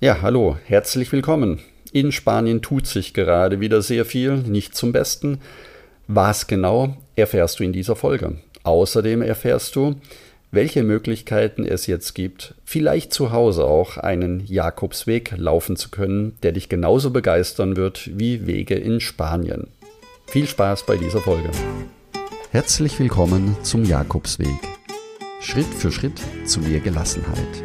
Ja, hallo, herzlich willkommen. In Spanien tut sich gerade wieder sehr viel, nicht zum Besten. Was genau erfährst du in dieser Folge? Außerdem erfährst du, welche Möglichkeiten es jetzt gibt, vielleicht zu Hause auch einen Jakobsweg laufen zu können, der dich genauso begeistern wird wie Wege in Spanien. Viel Spaß bei dieser Folge. Herzlich willkommen zum Jakobsweg. Schritt für Schritt zu mehr Gelassenheit.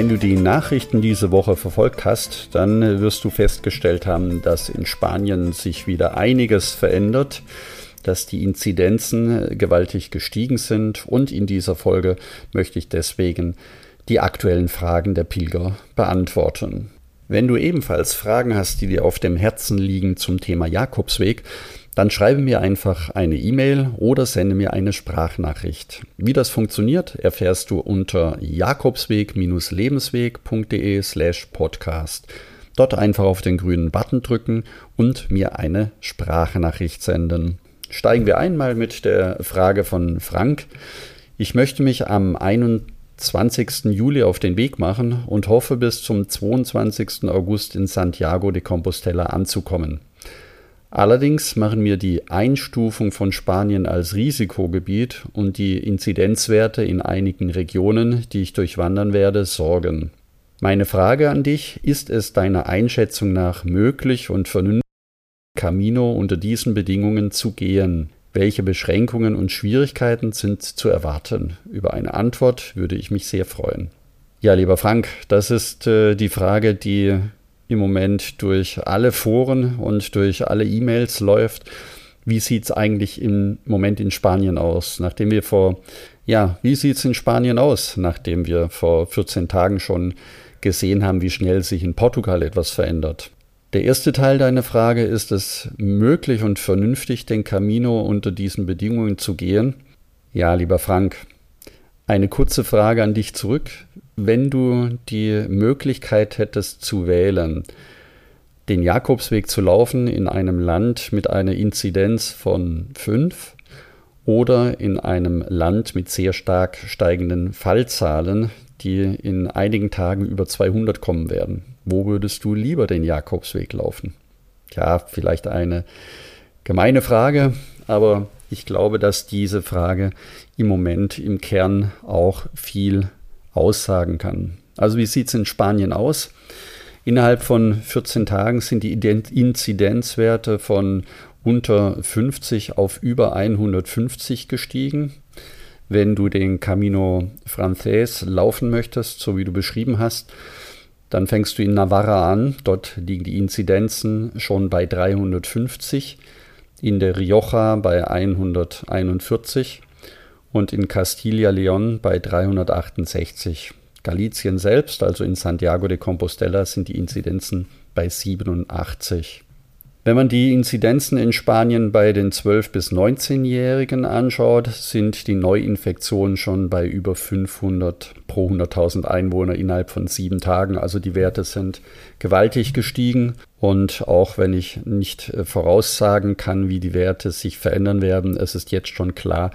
Wenn du die Nachrichten diese Woche verfolgt hast, dann wirst du festgestellt haben, dass in Spanien sich wieder einiges verändert, dass die Inzidenzen gewaltig gestiegen sind und in dieser Folge möchte ich deswegen die aktuellen Fragen der Pilger beantworten. Wenn du ebenfalls Fragen hast, die dir auf dem Herzen liegen zum Thema Jakobsweg, dann schreibe mir einfach eine E-Mail oder sende mir eine Sprachnachricht. Wie das funktioniert, erfährst du unter jakobsweg-lebensweg.de slash podcast. Dort einfach auf den grünen Button drücken und mir eine Sprachnachricht senden. Steigen wir einmal mit der Frage von Frank. Ich möchte mich am 21. Juli auf den Weg machen und hoffe bis zum 22. August in Santiago de Compostela anzukommen. Allerdings machen mir die Einstufung von Spanien als Risikogebiet und die Inzidenzwerte in einigen Regionen, die ich durchwandern werde, Sorgen. Meine Frage an dich, ist es deiner Einschätzung nach möglich und vernünftig, Camino unter diesen Bedingungen zu gehen? Welche Beschränkungen und Schwierigkeiten sind zu erwarten? Über eine Antwort würde ich mich sehr freuen. Ja, lieber Frank, das ist äh, die Frage, die im Moment durch alle Foren und durch alle E-Mails läuft. Wie sieht es eigentlich im Moment in Spanien aus? Nachdem wir vor, ja, wie sieht es in Spanien aus, nachdem wir vor 14 Tagen schon gesehen haben, wie schnell sich in Portugal etwas verändert? Der erste Teil deiner Frage, ist es möglich und vernünftig, den Camino unter diesen Bedingungen zu gehen? Ja, lieber Frank, eine kurze Frage an dich zurück wenn du die Möglichkeit hättest zu wählen, den Jakobsweg zu laufen in einem Land mit einer Inzidenz von 5 oder in einem Land mit sehr stark steigenden Fallzahlen, die in einigen Tagen über 200 kommen werden. Wo würdest du lieber den Jakobsweg laufen? Ja, vielleicht eine gemeine Frage, aber ich glaube, dass diese Frage im Moment im Kern auch viel aussagen kann. Also wie sieht es in Spanien aus? Innerhalb von 14 Tagen sind die Inzidenzwerte von unter 50 auf über 150 gestiegen. Wenn du den Camino Frances laufen möchtest, so wie du beschrieben hast, dann fängst du in Navarra an. Dort liegen die Inzidenzen schon bei 350, in der Rioja bei 141 und in Castilla-León bei 368. Galizien selbst, also in Santiago de Compostela, sind die Inzidenzen bei 87. Wenn man die Inzidenzen in Spanien bei den 12- bis 19-Jährigen anschaut, sind die Neuinfektionen schon bei über 500 pro 100.000 Einwohner innerhalb von sieben Tagen. Also die Werte sind gewaltig gestiegen. Und auch wenn ich nicht äh, voraussagen kann, wie die Werte sich verändern werden, es ist jetzt schon klar,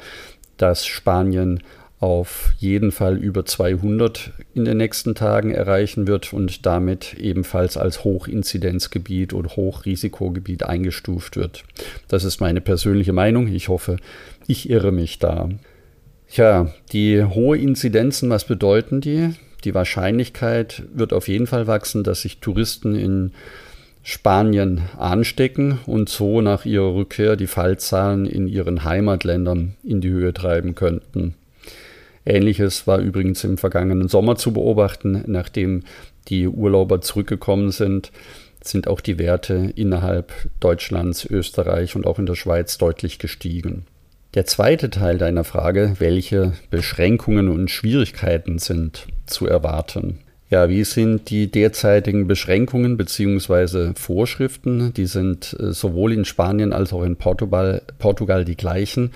dass Spanien auf jeden Fall über 200 in den nächsten Tagen erreichen wird und damit ebenfalls als Hochinzidenzgebiet oder Hochrisikogebiet eingestuft wird. Das ist meine persönliche Meinung. Ich hoffe, ich irre mich da. Tja, die hohe Inzidenzen, was bedeuten die? Die Wahrscheinlichkeit wird auf jeden Fall wachsen, dass sich Touristen in Spanien anstecken und so nach ihrer Rückkehr die Fallzahlen in ihren Heimatländern in die Höhe treiben könnten. Ähnliches war übrigens im vergangenen Sommer zu beobachten. Nachdem die Urlauber zurückgekommen sind, sind auch die Werte innerhalb Deutschlands, Österreich und auch in der Schweiz deutlich gestiegen. Der zweite Teil deiner Frage, welche Beschränkungen und Schwierigkeiten sind zu erwarten? Ja, wie sind die derzeitigen Beschränkungen bzw. Vorschriften? Die sind äh, sowohl in Spanien als auch in Portugal, Portugal die gleichen.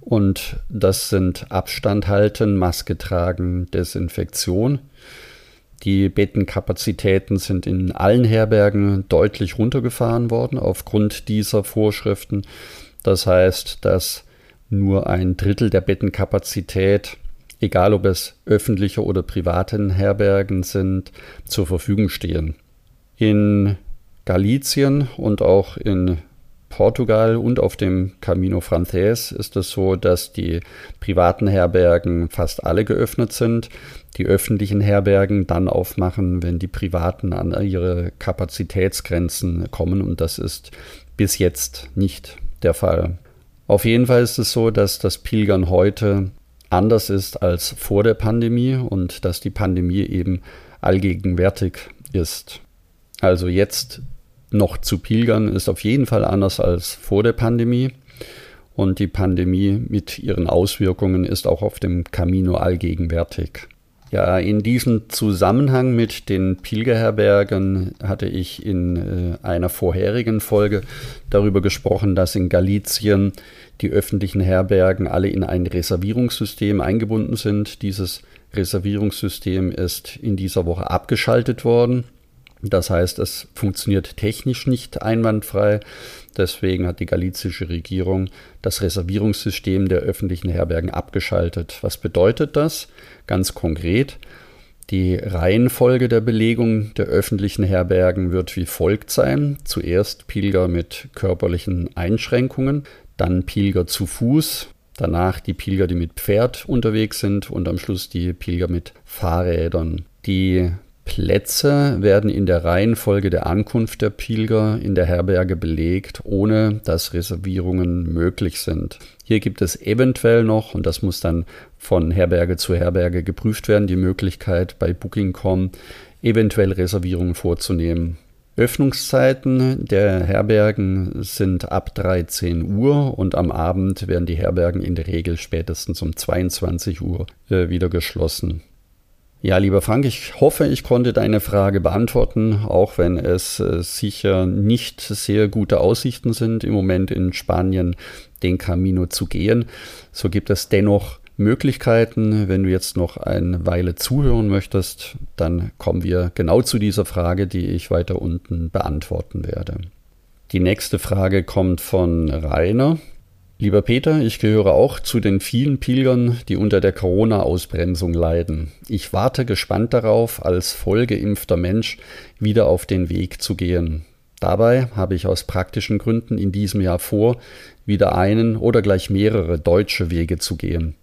Und das sind Abstand halten, Maske tragen, Desinfektion. Die Bettenkapazitäten sind in allen Herbergen deutlich runtergefahren worden aufgrund dieser Vorschriften. Das heißt, dass nur ein Drittel der Bettenkapazität, egal ob es öffentliche oder privaten Herbergen sind, zur Verfügung stehen. In Galizien und auch in Portugal und auf dem Camino Frances ist es so, dass die privaten Herbergen fast alle geöffnet sind, die öffentlichen Herbergen dann aufmachen, wenn die privaten an ihre Kapazitätsgrenzen kommen und das ist bis jetzt nicht der Fall. Auf jeden Fall ist es so, dass das Pilgern heute anders ist als vor der Pandemie und dass die Pandemie eben allgegenwärtig ist. Also jetzt noch zu pilgern ist auf jeden Fall anders als vor der Pandemie. Und die Pandemie mit ihren Auswirkungen ist auch auf dem Camino allgegenwärtig. Ja, in diesem Zusammenhang mit den Pilgerherbergen hatte ich in äh, einer vorherigen Folge darüber gesprochen, dass in Galizien die öffentlichen Herbergen alle in ein Reservierungssystem eingebunden sind. Dieses Reservierungssystem ist in dieser Woche abgeschaltet worden. Das heißt, es funktioniert technisch nicht einwandfrei. Deswegen hat die galizische Regierung das Reservierungssystem der öffentlichen Herbergen abgeschaltet. Was bedeutet das? Ganz konkret, die Reihenfolge der Belegung der öffentlichen Herbergen wird wie folgt sein. Zuerst Pilger mit körperlichen Einschränkungen, dann Pilger zu Fuß, danach die Pilger, die mit Pferd unterwegs sind und am Schluss die Pilger mit Fahrrädern. Die Plätze werden in der Reihenfolge der Ankunft der Pilger in der Herberge belegt, ohne dass Reservierungen möglich sind. Hier gibt es eventuell noch, und das muss dann von Herberge zu Herberge geprüft werden, die Möglichkeit bei Booking.com eventuell Reservierungen vorzunehmen. Öffnungszeiten der Herbergen sind ab 13 Uhr und am Abend werden die Herbergen in der Regel spätestens um 22 Uhr äh, wieder geschlossen. Ja, lieber Frank, ich hoffe, ich konnte deine Frage beantworten, auch wenn es äh, sicher nicht sehr gute Aussichten sind, im Moment in Spanien den Camino zu gehen. So gibt es dennoch Möglichkeiten. Wenn du jetzt noch eine Weile zuhören möchtest, dann kommen wir genau zu dieser Frage, die ich weiter unten beantworten werde. Die nächste Frage kommt von Rainer. Lieber Peter, ich gehöre auch zu den vielen Pilgern, die unter der Corona-Ausbremsung leiden. Ich warte gespannt darauf, als vollgeimpfter Mensch wieder auf den Weg zu gehen. Dabei habe ich aus praktischen Gründen in diesem Jahr vor, wieder einen oder gleich mehrere deutsche Wege zu gehen.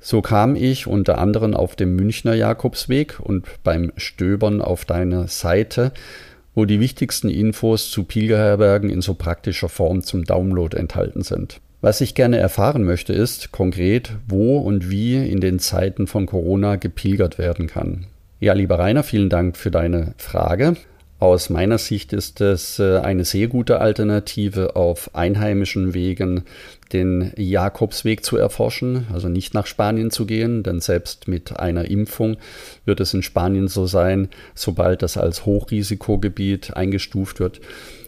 So kam ich unter anderem auf dem Münchner Jakobsweg und beim Stöbern auf deiner Seite wo die wichtigsten Infos zu Pilgerherbergen in so praktischer Form zum Download enthalten sind. Was ich gerne erfahren möchte, ist konkret, wo und wie in den Zeiten von Corona gepilgert werden kann. Ja, lieber Rainer, vielen Dank für deine Frage. Aus meiner Sicht ist es äh, eine sehr gute Alternative, auf einheimischen Wegen den Jakobsweg zu erforschen, also nicht nach Spanien zu gehen, denn selbst mit einer Impfung wird es in Spanien so sein, sobald das als Hochrisikogebiet eingestuft wird,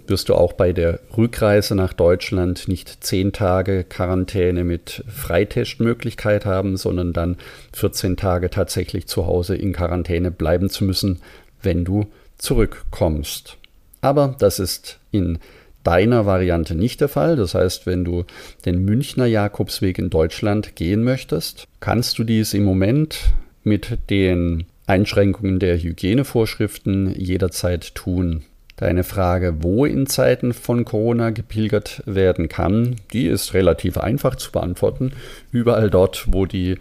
wirst du auch bei der Rückreise nach Deutschland nicht zehn Tage Quarantäne mit Freitestmöglichkeit haben, sondern dann 14 Tage tatsächlich zu Hause in Quarantäne bleiben zu müssen, wenn du zurückkommst. Aber das ist in deiner Variante nicht der Fall. Das heißt, wenn du den Münchner Jakobsweg in Deutschland gehen möchtest, kannst du dies im Moment mit den Einschränkungen der Hygienevorschriften jederzeit tun. Deine Frage, wo in Zeiten von Corona gepilgert werden kann, die ist relativ einfach zu beantworten. Überall dort, wo die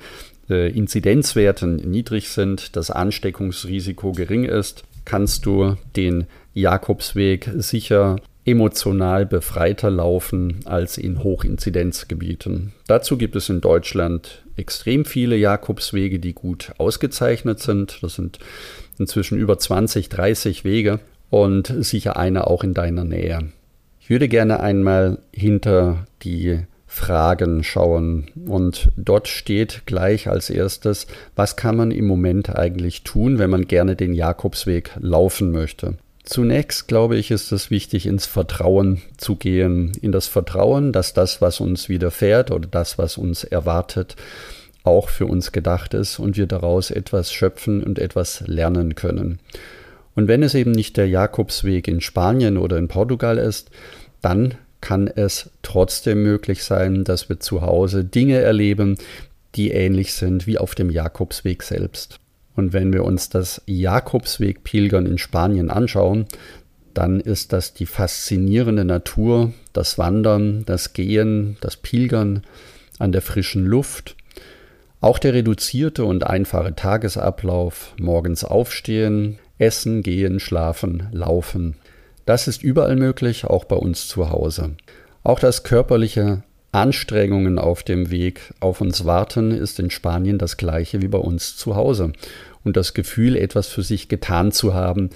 äh, Inzidenzwerte niedrig sind, das Ansteckungsrisiko gering ist, kannst du den Jakobsweg sicher emotional befreiter laufen als in Hochinzidenzgebieten. Dazu gibt es in Deutschland extrem viele Jakobswege, die gut ausgezeichnet sind. Das sind inzwischen über 20, 30 Wege und sicher einer auch in deiner Nähe. Ich würde gerne einmal hinter die Fragen schauen. Und dort steht gleich als erstes, was kann man im Moment eigentlich tun, wenn man gerne den Jakobsweg laufen möchte. Zunächst glaube ich, ist es wichtig, ins Vertrauen zu gehen, in das Vertrauen, dass das, was uns widerfährt oder das, was uns erwartet, auch für uns gedacht ist und wir daraus etwas schöpfen und etwas lernen können. Und wenn es eben nicht der Jakobsweg in Spanien oder in Portugal ist, dann kann es trotzdem möglich sein, dass wir zu Hause Dinge erleben, die ähnlich sind wie auf dem Jakobsweg selbst. Und wenn wir uns das Jakobsweg-Pilgern in Spanien anschauen, dann ist das die faszinierende Natur, das Wandern, das Gehen, das Pilgern an der frischen Luft, auch der reduzierte und einfache Tagesablauf, morgens aufstehen, essen, gehen, schlafen, laufen. Das ist überall möglich, auch bei uns zu Hause. Auch das körperliche Anstrengungen auf dem Weg auf uns warten, ist in Spanien das gleiche wie bei uns zu Hause. Und das Gefühl, etwas für sich getan zu haben,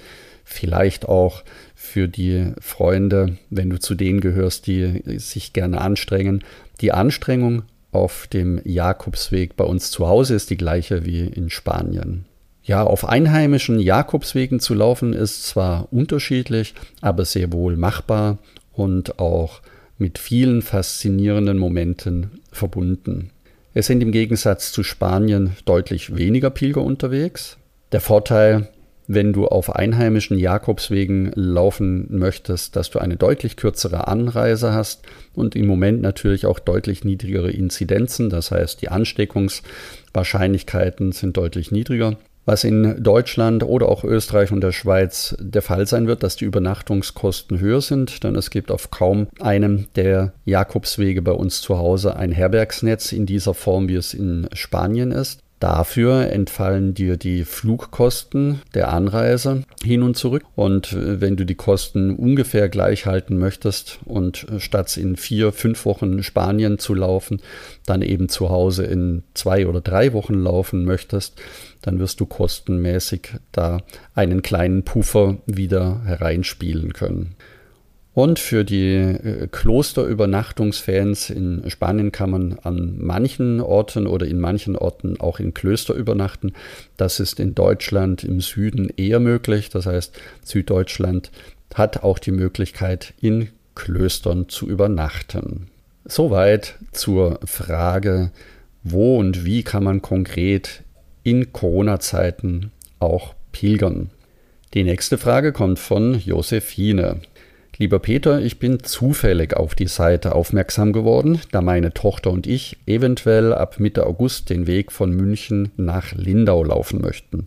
vielleicht auch für die Freunde, wenn du zu denen gehörst, die sich gerne anstrengen. Die Anstrengung auf dem Jakobsweg bei uns zu Hause ist die gleiche wie in Spanien. Ja, auf einheimischen Jakobswegen zu laufen ist zwar unterschiedlich, aber sehr wohl machbar und auch mit vielen faszinierenden Momenten verbunden. Es sind im Gegensatz zu Spanien deutlich weniger Pilger unterwegs. Der Vorteil, wenn du auf einheimischen Jakobswegen laufen möchtest, dass du eine deutlich kürzere Anreise hast und im Moment natürlich auch deutlich niedrigere Inzidenzen, das heißt die Ansteckungswahrscheinlichkeiten sind deutlich niedriger was in Deutschland oder auch Österreich und der Schweiz der Fall sein wird, dass die Übernachtungskosten höher sind, denn es gibt auf kaum einem der Jakobswege bei uns zu Hause ein Herbergsnetz in dieser Form, wie es in Spanien ist. Dafür entfallen dir die Flugkosten der Anreise hin und zurück. Und äh, wenn du die Kosten ungefähr gleich halten möchtest und äh, statt in vier, fünf Wochen Spanien zu laufen, dann eben zu Hause in zwei oder drei Wochen laufen möchtest, dann wirst du kostenmäßig da einen kleinen Puffer wieder hereinspielen können. Und für die äh, Klosterübernachtungsfans in Spanien kann man an manchen Orten oder in manchen Orten auch in Klöster übernachten. Das ist in Deutschland im Süden eher möglich. Das heißt, Süddeutschland hat auch die Möglichkeit, in Klöstern zu übernachten. Soweit zur Frage, wo und wie kann man konkret in Corona-Zeiten auch pilgern. Die nächste Frage kommt von Josephine. Lieber Peter, ich bin zufällig auf die Seite aufmerksam geworden, da meine Tochter und ich eventuell ab Mitte August den Weg von München nach Lindau laufen möchten.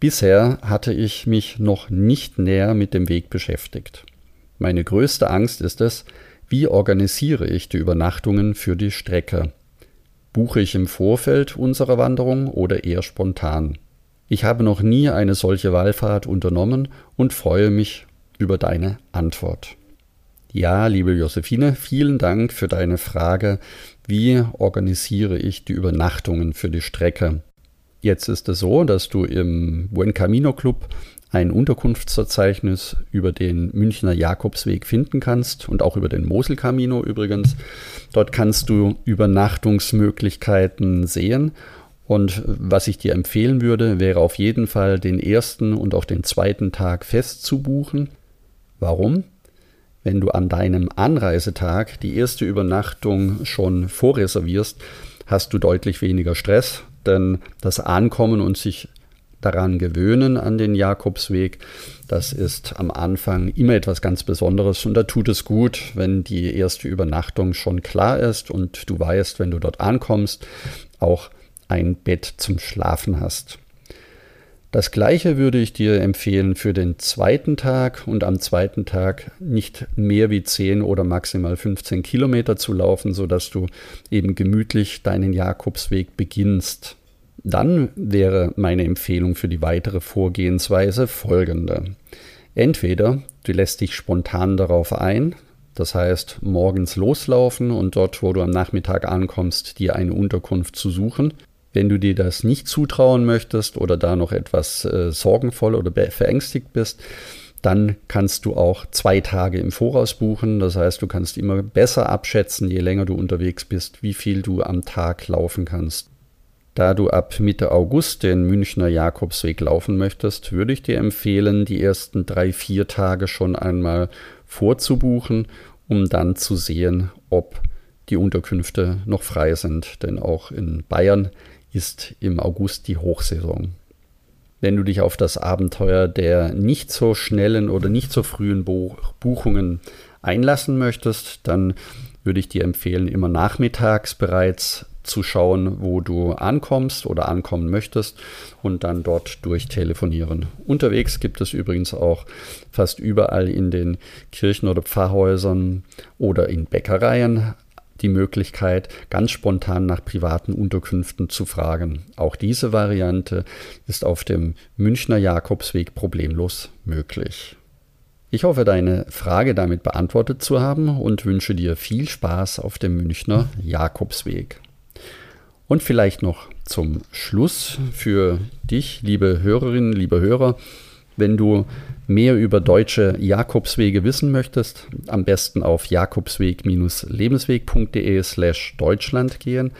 Bisher hatte ich mich noch nicht näher mit dem Weg beschäftigt. Meine größte Angst ist es, wie organisiere ich die Übernachtungen für die Strecke? Buche ich im Vorfeld unserer Wanderung oder eher spontan? Ich habe noch nie eine solche Wallfahrt unternommen und freue mich über deine Antwort. Ja, liebe Josephine, vielen Dank für deine Frage, wie organisiere ich die Übernachtungen für die Strecke? Jetzt ist es so, dass du im Buen Camino Club ein Unterkunftsverzeichnis über den Münchner Jakobsweg finden kannst und auch über den Mosel Camino übrigens. Dort kannst du Übernachtungsmöglichkeiten sehen und was ich dir empfehlen würde, wäre auf jeden Fall den ersten und auch den zweiten Tag fest zu buchen. Warum? Wenn du an deinem Anreisetag die erste Übernachtung schon vorreservierst, hast du deutlich weniger Stress, denn das Ankommen und sich daran gewöhnen an den Jakobsweg, das ist am Anfang immer etwas ganz Besonderes und da tut es gut, wenn die erste Übernachtung schon klar ist und du weißt, wenn du dort ankommst, auch ein Bett zum Schlafen hast. Das gleiche würde ich dir empfehlen für den zweiten Tag und am zweiten Tag nicht mehr wie 10 oder maximal 15 Kilometer zu laufen, sodass du eben gemütlich deinen Jakobsweg beginnst. Dann wäre meine Empfehlung für die weitere Vorgehensweise folgende. Entweder du lässt dich spontan darauf ein, das heißt morgens loslaufen und dort, wo du am Nachmittag ankommst, dir eine Unterkunft zu suchen. Wenn du dir das nicht zutrauen möchtest oder da noch etwas äh, sorgenvoll oder verängstigt bist, dann kannst du auch zwei Tage im Voraus buchen. Das heißt, du kannst immer besser abschätzen, je länger du unterwegs bist, wie viel du am Tag laufen kannst. Da du ab Mitte August den Münchner Jakobsweg laufen möchtest, würde ich dir empfehlen, die ersten drei, vier Tage schon einmal vorzubuchen, um dann zu sehen, ob die Unterkünfte noch frei sind. Denn auch in Bayern ist im August die Hochsaison. Wenn du dich auf das Abenteuer der nicht so schnellen oder nicht so frühen Buchungen einlassen möchtest, dann würde ich dir empfehlen, immer nachmittags bereits zu schauen, wo du ankommst oder ankommen möchtest und dann dort durchtelefonieren. Unterwegs gibt es übrigens auch fast überall in den Kirchen oder Pfarrhäusern oder in Bäckereien die Möglichkeit, ganz spontan nach privaten Unterkünften zu fragen. Auch diese Variante ist auf dem Münchner Jakobsweg problemlos möglich. Ich hoffe, deine Frage damit beantwortet zu haben und wünsche dir viel Spaß auf dem Münchner Jakobsweg. Und vielleicht noch zum Schluss für dich, liebe Hörerinnen, liebe Hörer, wenn du mehr über deutsche Jakobswege wissen möchtest, am besten auf jakobsweg-lebensweg.de slash Deutschland gehen.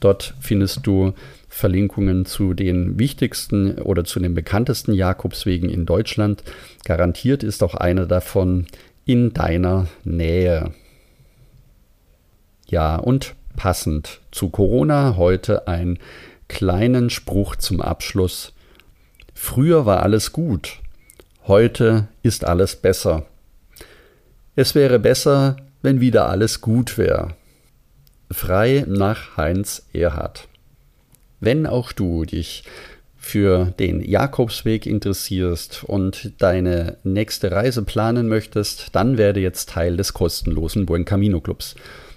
Dort findest du Verlinkungen zu den wichtigsten oder zu den bekanntesten Jakobswegen in Deutschland. Garantiert ist auch einer davon in deiner Nähe. Ja, und passend zu Corona heute einen kleinen Spruch zum Abschluss. Früher war alles gut, heute ist alles besser. Es wäre besser, wenn wieder alles gut wäre. Frei nach Heinz Erhard. Wenn auch du dich für den Jakobsweg interessierst und deine nächste Reise planen möchtest, dann werde jetzt Teil des kostenlosen Buen Camino Clubs.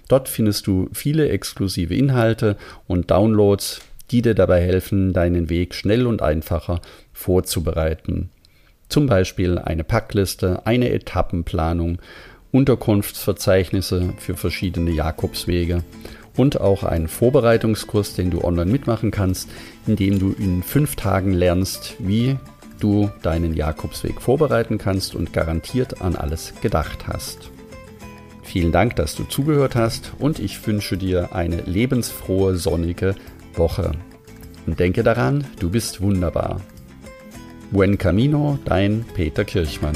Dort findest du viele exklusive Inhalte und Downloads, die dir dabei helfen, deinen Weg schnell und einfacher vorzubereiten. Zum Beispiel eine Packliste, eine Etappenplanung, Unterkunftsverzeichnisse für verschiedene Jakobswege und auch einen Vorbereitungskurs, den du online mitmachen kannst, in dem du in fünf Tagen lernst, wie du deinen Jakobsweg vorbereiten kannst und garantiert an alles gedacht hast. Vielen Dank, dass du zugehört hast und ich wünsche dir eine lebensfrohe, sonnige Woche. Und denke daran, du bist wunderbar. Buen Camino, dein Peter Kirchmann.